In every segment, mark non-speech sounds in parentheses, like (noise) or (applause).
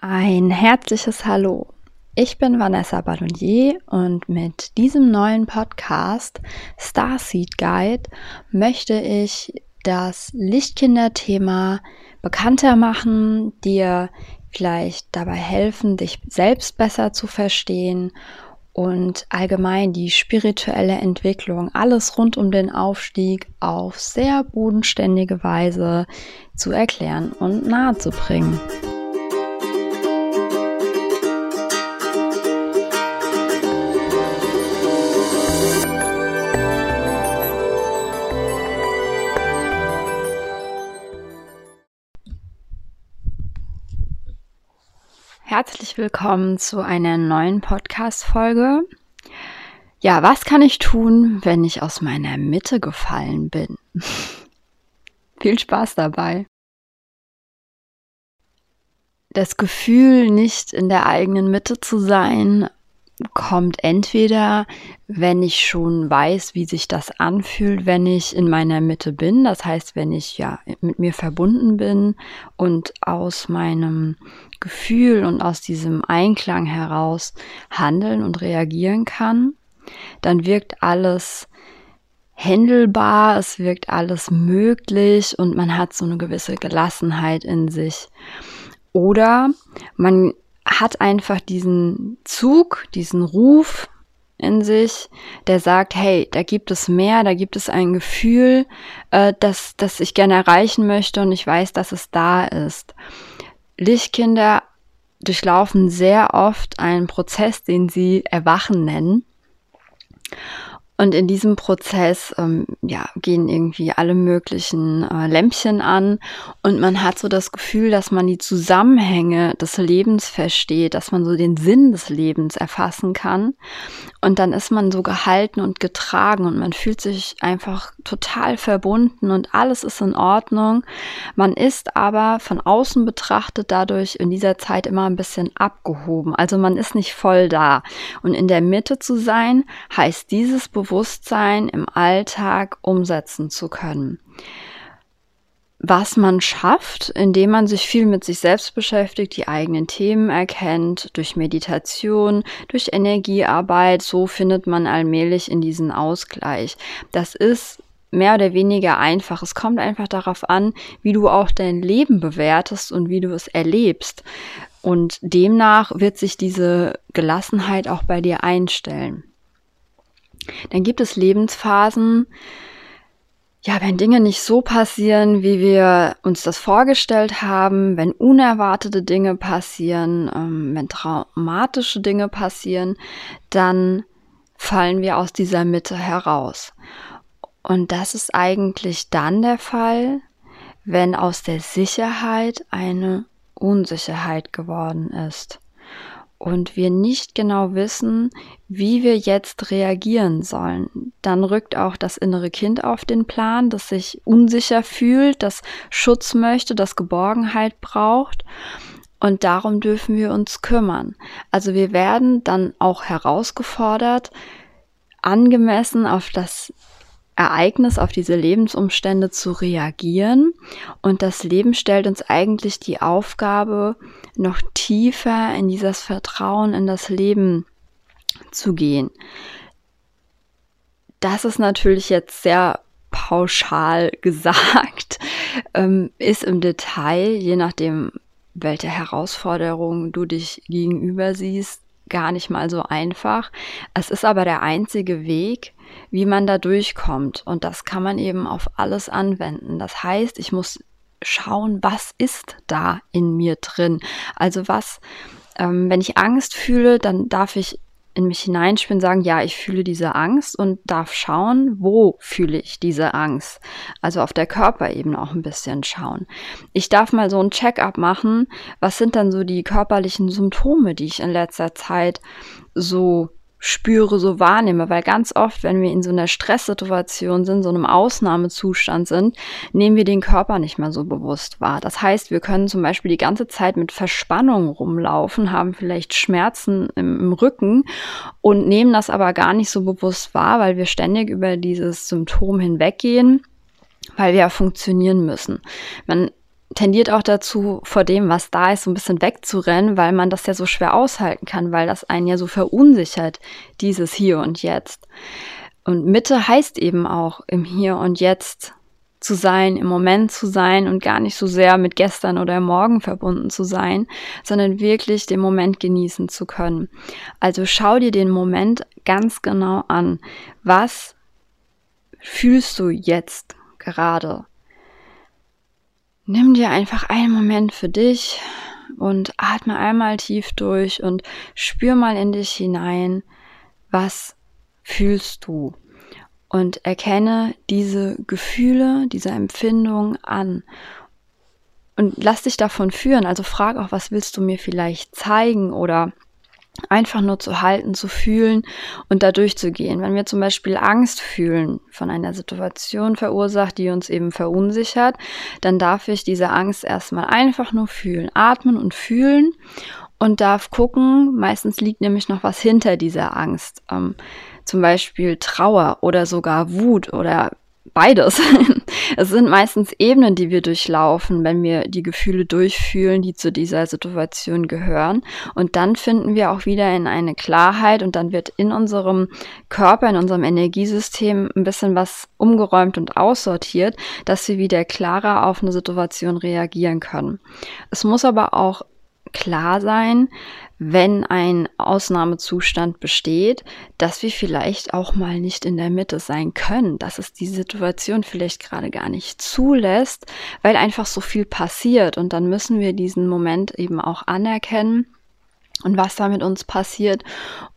Ein herzliches Hallo. Ich bin Vanessa Ballonier und mit diesem neuen Podcast Starseed Guide möchte ich das Lichtkinder-Thema bekannter machen, dir vielleicht dabei helfen, dich selbst besser zu verstehen und allgemein die spirituelle Entwicklung, alles rund um den Aufstieg auf sehr bodenständige Weise zu erklären und nahezubringen. Herzlich willkommen zu einer neuen Podcast-Folge. Ja, was kann ich tun, wenn ich aus meiner Mitte gefallen bin? (laughs) Viel Spaß dabei. Das Gefühl, nicht in der eigenen Mitte zu sein, kommt entweder, wenn ich schon weiß, wie sich das anfühlt, wenn ich in meiner Mitte bin, das heißt, wenn ich ja mit mir verbunden bin und aus meinem Gefühl und aus diesem Einklang heraus handeln und reagieren kann, dann wirkt alles händelbar, es wirkt alles möglich und man hat so eine gewisse Gelassenheit in sich. Oder man hat einfach diesen Zug, diesen Ruf in sich, der sagt, hey, da gibt es mehr, da gibt es ein Gefühl, äh, das, das ich gerne erreichen möchte und ich weiß, dass es da ist. Lichtkinder durchlaufen sehr oft einen Prozess, den sie Erwachen nennen. Und in diesem Prozess ähm, ja, gehen irgendwie alle möglichen äh, Lämpchen an und man hat so das Gefühl, dass man die Zusammenhänge des Lebens versteht, dass man so den Sinn des Lebens erfassen kann. Und dann ist man so gehalten und getragen und man fühlt sich einfach total verbunden und alles ist in Ordnung. Man ist aber von außen betrachtet dadurch in dieser Zeit immer ein bisschen abgehoben. Also man ist nicht voll da. Und in der Mitte zu sein, heißt dieses Bewusstsein im Alltag umsetzen zu können was man schafft, indem man sich viel mit sich selbst beschäftigt, die eigenen Themen erkennt, durch Meditation, durch Energiearbeit, so findet man allmählich in diesen Ausgleich. Das ist mehr oder weniger einfach. Es kommt einfach darauf an, wie du auch dein Leben bewertest und wie du es erlebst. Und demnach wird sich diese Gelassenheit auch bei dir einstellen. Dann gibt es Lebensphasen, ja, wenn Dinge nicht so passieren, wie wir uns das vorgestellt haben, wenn unerwartete Dinge passieren, ähm, wenn traumatische Dinge passieren, dann fallen wir aus dieser Mitte heraus. Und das ist eigentlich dann der Fall, wenn aus der Sicherheit eine Unsicherheit geworden ist und wir nicht genau wissen, wie wir jetzt reagieren sollen, dann rückt auch das innere Kind auf den Plan, das sich unsicher fühlt, das Schutz möchte, das Geborgenheit braucht. Und darum dürfen wir uns kümmern. Also wir werden dann auch herausgefordert, angemessen auf das Ereignis, auf diese Lebensumstände zu reagieren. Und das Leben stellt uns eigentlich die Aufgabe, noch tiefer in dieses Vertrauen in das Leben zu gehen. Das ist natürlich jetzt sehr pauschal (laughs) gesagt, ähm, ist im Detail, je nachdem, welche Herausforderungen du dich gegenüber siehst, gar nicht mal so einfach. Es ist aber der einzige Weg, wie man da durchkommt. Und das kann man eben auf alles anwenden. Das heißt, ich muss schauen, was ist da in mir drin. Also was, ähm, wenn ich Angst fühle, dann darf ich in mich hineinspielen, sagen, ja, ich fühle diese Angst und darf schauen, wo fühle ich diese Angst. Also auf der Körperebene auch ein bisschen schauen. Ich darf mal so ein Check-up machen, was sind dann so die körperlichen Symptome, die ich in letzter Zeit so spüre, so wahrnehme, weil ganz oft, wenn wir in so einer Stresssituation sind, so einem Ausnahmezustand sind, nehmen wir den Körper nicht mehr so bewusst wahr. Das heißt, wir können zum Beispiel die ganze Zeit mit Verspannung rumlaufen, haben vielleicht Schmerzen im, im Rücken und nehmen das aber gar nicht so bewusst wahr, weil wir ständig über dieses Symptom hinweggehen, weil wir ja funktionieren müssen. Man tendiert auch dazu, vor dem, was da ist, so ein bisschen wegzurennen, weil man das ja so schwer aushalten kann, weil das einen ja so verunsichert, dieses Hier und Jetzt. Und Mitte heißt eben auch im Hier und Jetzt zu sein, im Moment zu sein und gar nicht so sehr mit gestern oder morgen verbunden zu sein, sondern wirklich den Moment genießen zu können. Also schau dir den Moment ganz genau an. Was fühlst du jetzt gerade? Nimm dir einfach einen Moment für dich und atme einmal tief durch und spür mal in dich hinein, was fühlst du? und erkenne diese Gefühle, diese Empfindungen an. Und lass dich davon führen. Also frag auch, was willst du mir vielleicht zeigen oder einfach nur zu halten, zu fühlen und da durchzugehen. Wenn wir zum Beispiel Angst fühlen von einer Situation verursacht, die uns eben verunsichert, dann darf ich diese Angst erstmal einfach nur fühlen, atmen und fühlen und darf gucken, meistens liegt nämlich noch was hinter dieser Angst. Ähm, zum Beispiel Trauer oder sogar Wut oder beides. (laughs) es sind meistens Ebenen, die wir durchlaufen, wenn wir die Gefühle durchfühlen, die zu dieser Situation gehören. Und dann finden wir auch wieder in eine Klarheit und dann wird in unserem Körper, in unserem Energiesystem ein bisschen was umgeräumt und aussortiert, dass wir wieder klarer auf eine Situation reagieren können. Es muss aber auch klar sein, wenn ein Ausnahmezustand besteht, dass wir vielleicht auch mal nicht in der Mitte sein können, dass es die Situation vielleicht gerade gar nicht zulässt, weil einfach so viel passiert. Und dann müssen wir diesen Moment eben auch anerkennen und was da mit uns passiert.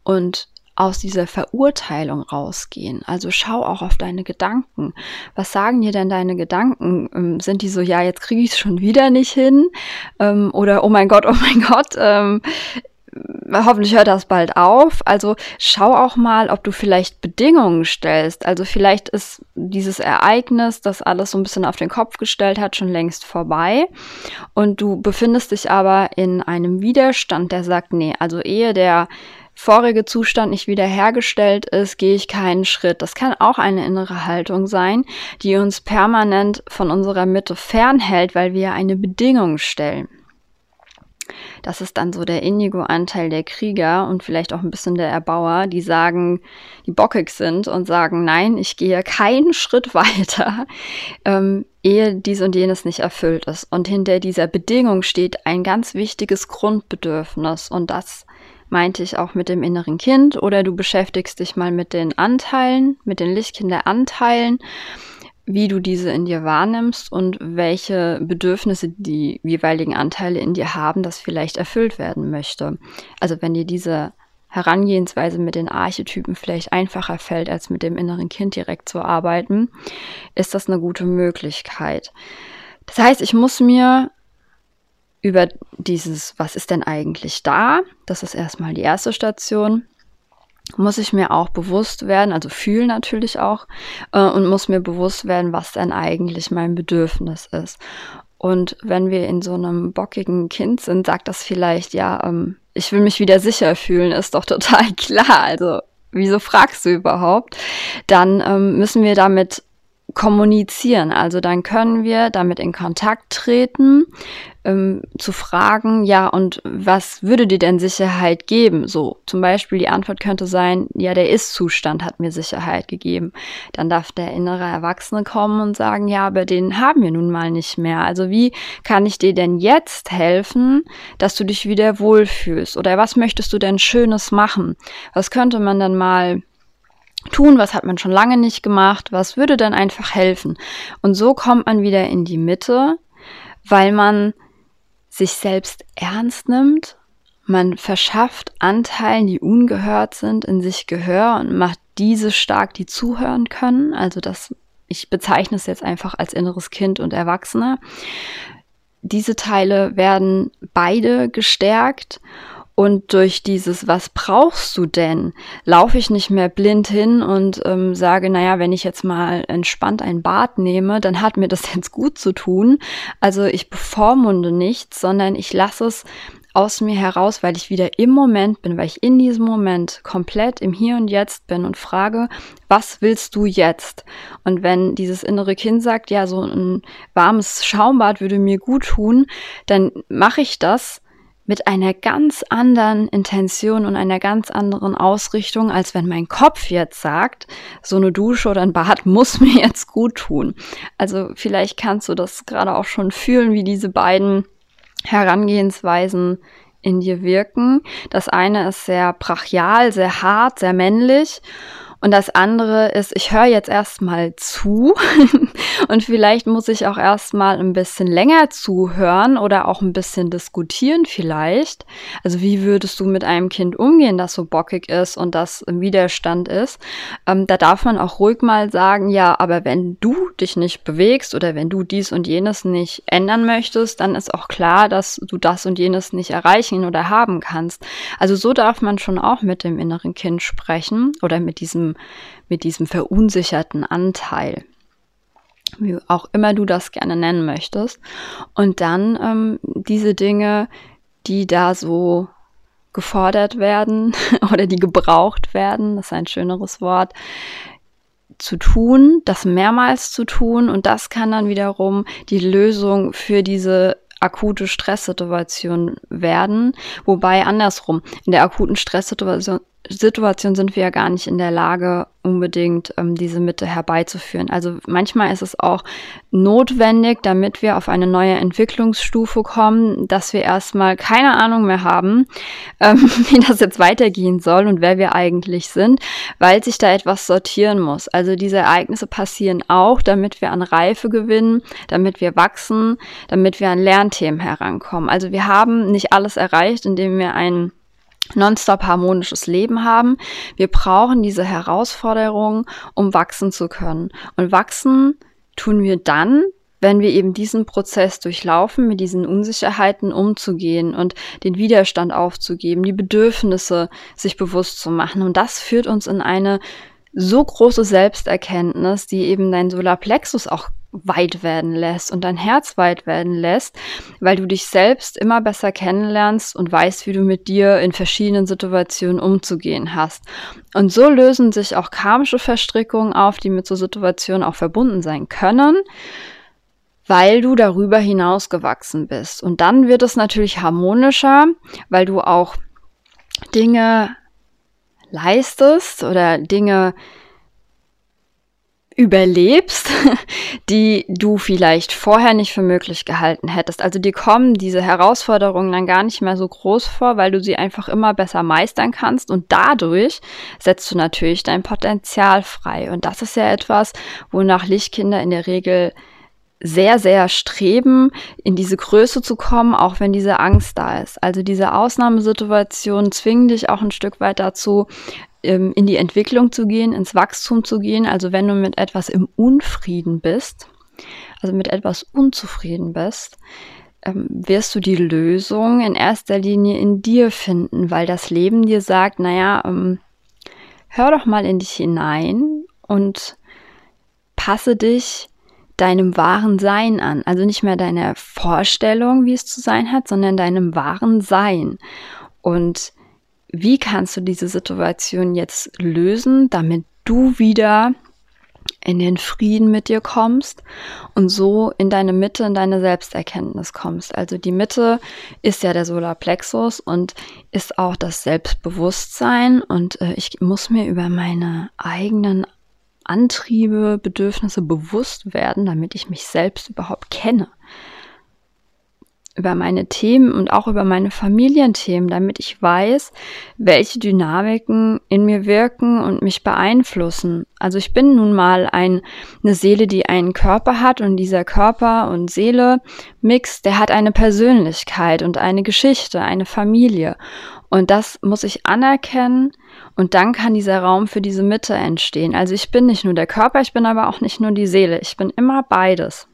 Und aus dieser Verurteilung rausgehen. Also schau auch auf deine Gedanken. Was sagen dir denn deine Gedanken? Ähm, sind die so, ja, jetzt kriege ich es schon wieder nicht hin? Ähm, oder, oh mein Gott, oh mein Gott, ähm, hoffentlich hört das bald auf. Also schau auch mal, ob du vielleicht Bedingungen stellst. Also vielleicht ist dieses Ereignis, das alles so ein bisschen auf den Kopf gestellt hat, schon längst vorbei. Und du befindest dich aber in einem Widerstand, der sagt, nee, also ehe der vorige Zustand nicht wiederhergestellt ist, gehe ich keinen Schritt. Das kann auch eine innere Haltung sein, die uns permanent von unserer Mitte fernhält, weil wir eine Bedingung stellen. Das ist dann so der Indigo-Anteil der Krieger und vielleicht auch ein bisschen der Erbauer, die sagen, die bockig sind und sagen, nein, ich gehe keinen (laughs) Schritt weiter, ähm, ehe dies und jenes nicht erfüllt ist. Und hinter dieser Bedingung steht ein ganz wichtiges Grundbedürfnis und das meinte ich auch mit dem inneren Kind oder du beschäftigst dich mal mit den Anteilen, mit den Lichtkinderanteilen, wie du diese in dir wahrnimmst und welche Bedürfnisse die jeweiligen Anteile in dir haben, das vielleicht erfüllt werden möchte. Also wenn dir diese Herangehensweise mit den Archetypen vielleicht einfacher fällt, als mit dem inneren Kind direkt zu arbeiten, ist das eine gute Möglichkeit. Das heißt, ich muss mir über dieses, was ist denn eigentlich da? Das ist erstmal die erste Station. Muss ich mir auch bewusst werden, also fühlen natürlich auch, äh, und muss mir bewusst werden, was denn eigentlich mein Bedürfnis ist. Und wenn wir in so einem bockigen Kind sind, sagt das vielleicht, ja, ähm, ich will mich wieder sicher fühlen, ist doch (laughs) total klar. Also, wieso fragst du überhaupt? Dann ähm, müssen wir damit kommunizieren. Also dann können wir damit in Kontakt treten, ähm, zu fragen, ja, und was würde dir denn Sicherheit geben? So, zum Beispiel die Antwort könnte sein, ja, der Ist-Zustand hat mir Sicherheit gegeben. Dann darf der innere Erwachsene kommen und sagen, ja, aber den haben wir nun mal nicht mehr. Also wie kann ich dir denn jetzt helfen, dass du dich wieder wohlfühlst? Oder was möchtest du denn Schönes machen? Was könnte man dann mal tun, was hat man schon lange nicht gemacht, was würde dann einfach helfen. Und so kommt man wieder in die Mitte, weil man sich selbst ernst nimmt, man verschafft Anteilen, die ungehört sind, in sich Gehör und macht diese stark, die zuhören können. Also das, ich bezeichne es jetzt einfach als inneres Kind und Erwachsener. Diese Teile werden beide gestärkt und durch dieses, was brauchst du denn, laufe ich nicht mehr blind hin und ähm, sage, naja, wenn ich jetzt mal entspannt ein Bad nehme, dann hat mir das (laughs) jetzt gut zu tun. Also ich bevormunde nichts, sondern ich lasse es aus mir heraus, weil ich wieder im Moment bin, weil ich in diesem Moment komplett im Hier und Jetzt bin und frage, was willst du jetzt? Und wenn dieses innere Kind sagt, ja, so ein warmes Schaumbad würde mir gut tun, dann mache ich das mit einer ganz anderen Intention und einer ganz anderen Ausrichtung, als wenn mein Kopf jetzt sagt, so eine Dusche oder ein Bad (laughs) muss mir jetzt gut tun. Also vielleicht kannst du das gerade auch schon fühlen, wie diese beiden Herangehensweisen in dir wirken. Das eine ist sehr brachial, sehr hart, sehr männlich und das andere ist, ich höre jetzt erstmal zu (laughs) und vielleicht muss ich auch erstmal ein bisschen länger zuhören oder auch ein bisschen diskutieren vielleicht. Also wie würdest du mit einem Kind umgehen, das so bockig ist und das im Widerstand ist? Ähm, da darf man auch ruhig mal sagen, ja, aber wenn du dich nicht bewegst oder wenn du dies und jenes nicht ändern möchtest, dann ist auch klar, dass du das und jenes nicht erreichen oder haben kannst. Also so darf man schon auch mit dem inneren Kind sprechen oder mit diesem mit diesem verunsicherten Anteil. Wie auch immer du das gerne nennen möchtest. Und dann ähm, diese Dinge, die da so gefordert werden (laughs) oder die gebraucht werden, das ist ein schöneres Wort, zu tun, das mehrmals zu tun und das kann dann wiederum die Lösung für diese akute Stresssituation werden. Wobei andersrum, in der akuten Stresssituation Situation sind wir ja gar nicht in der Lage, unbedingt ähm, diese Mitte herbeizuführen. Also manchmal ist es auch notwendig, damit wir auf eine neue Entwicklungsstufe kommen, dass wir erstmal keine Ahnung mehr haben, (laughs) ähm, wie das jetzt weitergehen soll und wer wir eigentlich sind, weil sich da etwas sortieren muss. Also diese Ereignisse passieren auch, damit wir an Reife gewinnen, damit wir wachsen, damit wir an Lernthemen herankommen. Also wir haben nicht alles erreicht, indem wir einen nonstop harmonisches Leben haben. Wir brauchen diese Herausforderungen, um wachsen zu können. Und wachsen tun wir dann, wenn wir eben diesen Prozess durchlaufen, mit diesen Unsicherheiten umzugehen und den Widerstand aufzugeben, die Bedürfnisse sich bewusst zu machen. Und das führt uns in eine so große Selbsterkenntnis, die eben dein Solarplexus auch weit werden lässt und dein Herz weit werden lässt, weil du dich selbst immer besser kennenlernst und weißt, wie du mit dir in verschiedenen Situationen umzugehen hast. Und so lösen sich auch karmische Verstrickungen auf, die mit so Situationen auch verbunden sein können, weil du darüber hinaus gewachsen bist. Und dann wird es natürlich harmonischer, weil du auch Dinge leistest oder Dinge überlebst, (laughs) die du vielleicht vorher nicht für möglich gehalten hättest. Also dir kommen diese Herausforderungen dann gar nicht mehr so groß vor, weil du sie einfach immer besser meistern kannst und dadurch setzt du natürlich dein Potenzial frei. Und das ist ja etwas, wonach Lichtkinder in der Regel sehr, sehr streben, in diese Größe zu kommen, auch wenn diese Angst da ist. Also diese Ausnahmesituationen zwingen dich auch ein Stück weit dazu, ähm, in die Entwicklung zu gehen, ins Wachstum zu gehen. Also wenn du mit etwas im Unfrieden bist, also mit etwas unzufrieden bist, ähm, wirst du die Lösung in erster Linie in dir finden, weil das Leben dir sagt, naja, ähm, hör doch mal in dich hinein und passe dich deinem wahren Sein an. Also nicht mehr deiner Vorstellung, wie es zu sein hat, sondern deinem wahren Sein. Und wie kannst du diese Situation jetzt lösen, damit du wieder in den Frieden mit dir kommst und so in deine Mitte, in deine Selbsterkenntnis kommst. Also die Mitte ist ja der Solarplexus und ist auch das Selbstbewusstsein und äh, ich muss mir über meine eigenen Antriebe, Bedürfnisse bewusst werden, damit ich mich selbst überhaupt kenne über meine Themen und auch über meine Familienthemen, damit ich weiß, welche Dynamiken in mir wirken und mich beeinflussen. Also ich bin nun mal ein, eine Seele, die einen Körper hat und dieser Körper und Seele Mix, der hat eine Persönlichkeit und eine Geschichte, eine Familie. Und das muss ich anerkennen und dann kann dieser Raum für diese Mitte entstehen. Also ich bin nicht nur der Körper, ich bin aber auch nicht nur die Seele. Ich bin immer beides.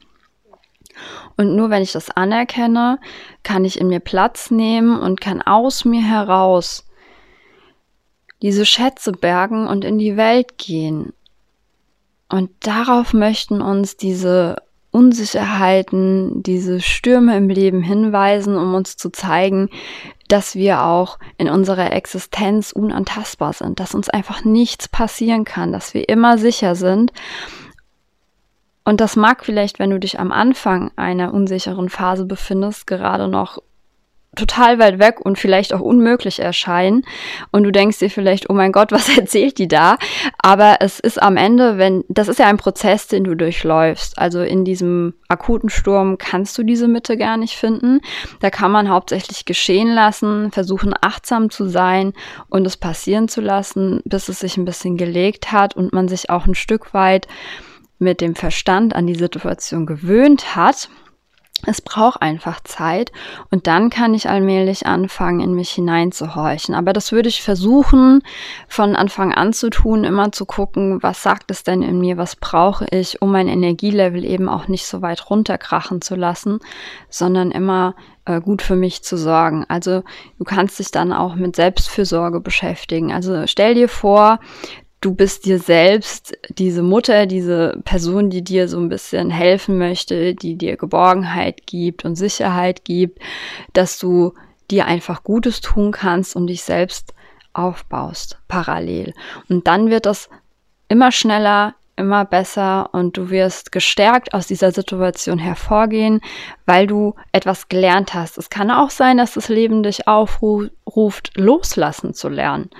Und nur wenn ich das anerkenne, kann ich in mir Platz nehmen und kann aus mir heraus diese Schätze bergen und in die Welt gehen. Und darauf möchten uns diese Unsicherheiten, diese Stürme im Leben hinweisen, um uns zu zeigen, dass wir auch in unserer Existenz unantastbar sind, dass uns einfach nichts passieren kann, dass wir immer sicher sind. Und das mag vielleicht, wenn du dich am Anfang einer unsicheren Phase befindest, gerade noch total weit weg und vielleicht auch unmöglich erscheinen. Und du denkst dir vielleicht, oh mein Gott, (laughs) was erzählt die da? Aber es ist am Ende, wenn, das ist ja ein Prozess, den du durchläufst. Also in diesem akuten Sturm kannst du diese Mitte gar nicht finden. Da kann man hauptsächlich geschehen lassen, versuchen achtsam zu sein und es passieren zu lassen, bis es sich ein bisschen gelegt hat und man sich auch ein Stück weit mit dem Verstand an die Situation gewöhnt hat es braucht einfach Zeit und dann kann ich allmählich anfangen, in mich hineinzuhorchen. Aber das würde ich versuchen, von Anfang an zu tun, immer zu gucken, was sagt es denn in mir, was brauche ich, um mein Energielevel eben auch nicht so weit runterkrachen zu lassen, sondern immer äh, gut für mich zu sorgen. Also du kannst dich dann auch mit Selbstfürsorge beschäftigen. Also stell dir vor, du bist dir selbst diese Mutter, diese Person, die dir so ein bisschen helfen möchte, die dir Geborgenheit gibt und Sicherheit gibt, dass du dir einfach Gutes tun kannst und dich selbst aufbaust parallel. Und dann wird das immer schneller, immer besser und du wirst gestärkt aus dieser Situation hervorgehen, weil du etwas gelernt hast. Es kann auch sein, dass das Leben dich aufruft, loslassen zu lernen,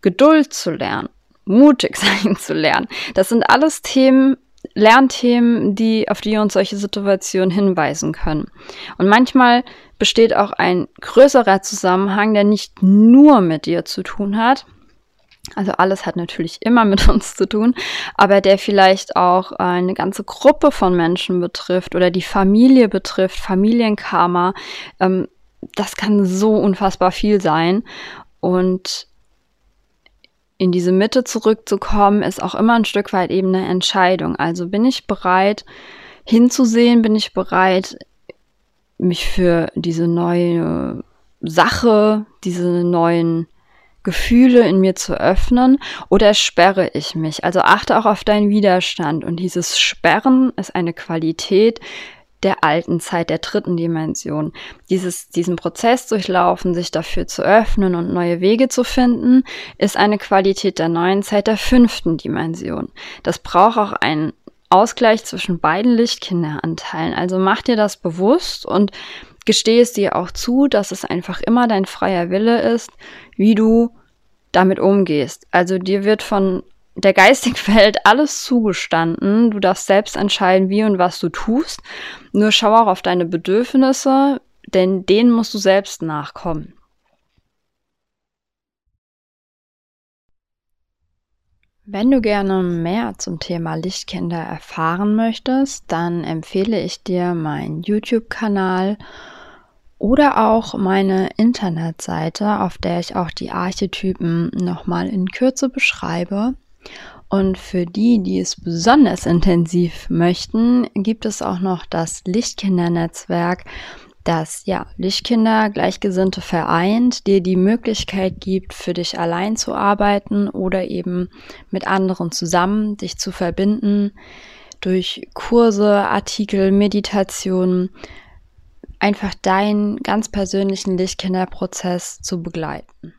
Geduld zu lernen mutig (laughs) sein zu lernen. Das sind alles Themen, Lernthemen, die, auf die uns solche Situationen hinweisen können. Und manchmal besteht auch ein größerer Zusammenhang, der nicht nur mit dir zu tun hat. Also alles hat natürlich immer mit uns zu tun, aber der vielleicht auch eine ganze Gruppe von Menschen betrifft oder die Familie betrifft, Familienkarma. Ähm, das kann so unfassbar viel sein. Und in diese Mitte zurückzukommen, ist auch immer ein Stück weit eben eine Entscheidung. Also bin ich bereit hinzusehen, bin ich bereit, mich für diese neue Sache, diese neuen Gefühle in mir zu öffnen oder sperre ich mich? Also achte auch auf deinen Widerstand und dieses Sperren ist eine Qualität, der alten Zeit, der dritten Dimension. Dieses, diesen Prozess durchlaufen, sich dafür zu öffnen und neue Wege zu finden, ist eine Qualität der neuen Zeit der fünften Dimension. Das braucht auch einen Ausgleich zwischen beiden Lichtkinderanteilen. Also mach dir das bewusst und gestehe es dir auch zu, dass es einfach immer dein freier Wille ist, wie du damit umgehst. Also dir wird von der geistigen (laughs) Welt alles zugestanden. Du darfst selbst entscheiden, wie und was du tust. Nur schau auch auf deine Bedürfnisse, denn denen musst du selbst nachkommen. Wenn du gerne mehr zum Thema Lichtkinder erfahren möchtest, dann empfehle ich dir meinen YouTube-Kanal oder auch meine Internetseite, auf der ich auch die Archetypen nochmal in Kürze beschreibe. Und für die, die es besonders intensiv möchten, gibt es auch noch das Lichtkindernetzwerk, das ja Lichtkinder Gleichgesinnte vereint, dir die Möglichkeit gibt, für dich allein zu arbeiten oder eben mit anderen zusammen dich zu verbinden durch Kurse, Artikel, Meditationen, einfach deinen ganz persönlichen Lichtkinderprozess zu begleiten.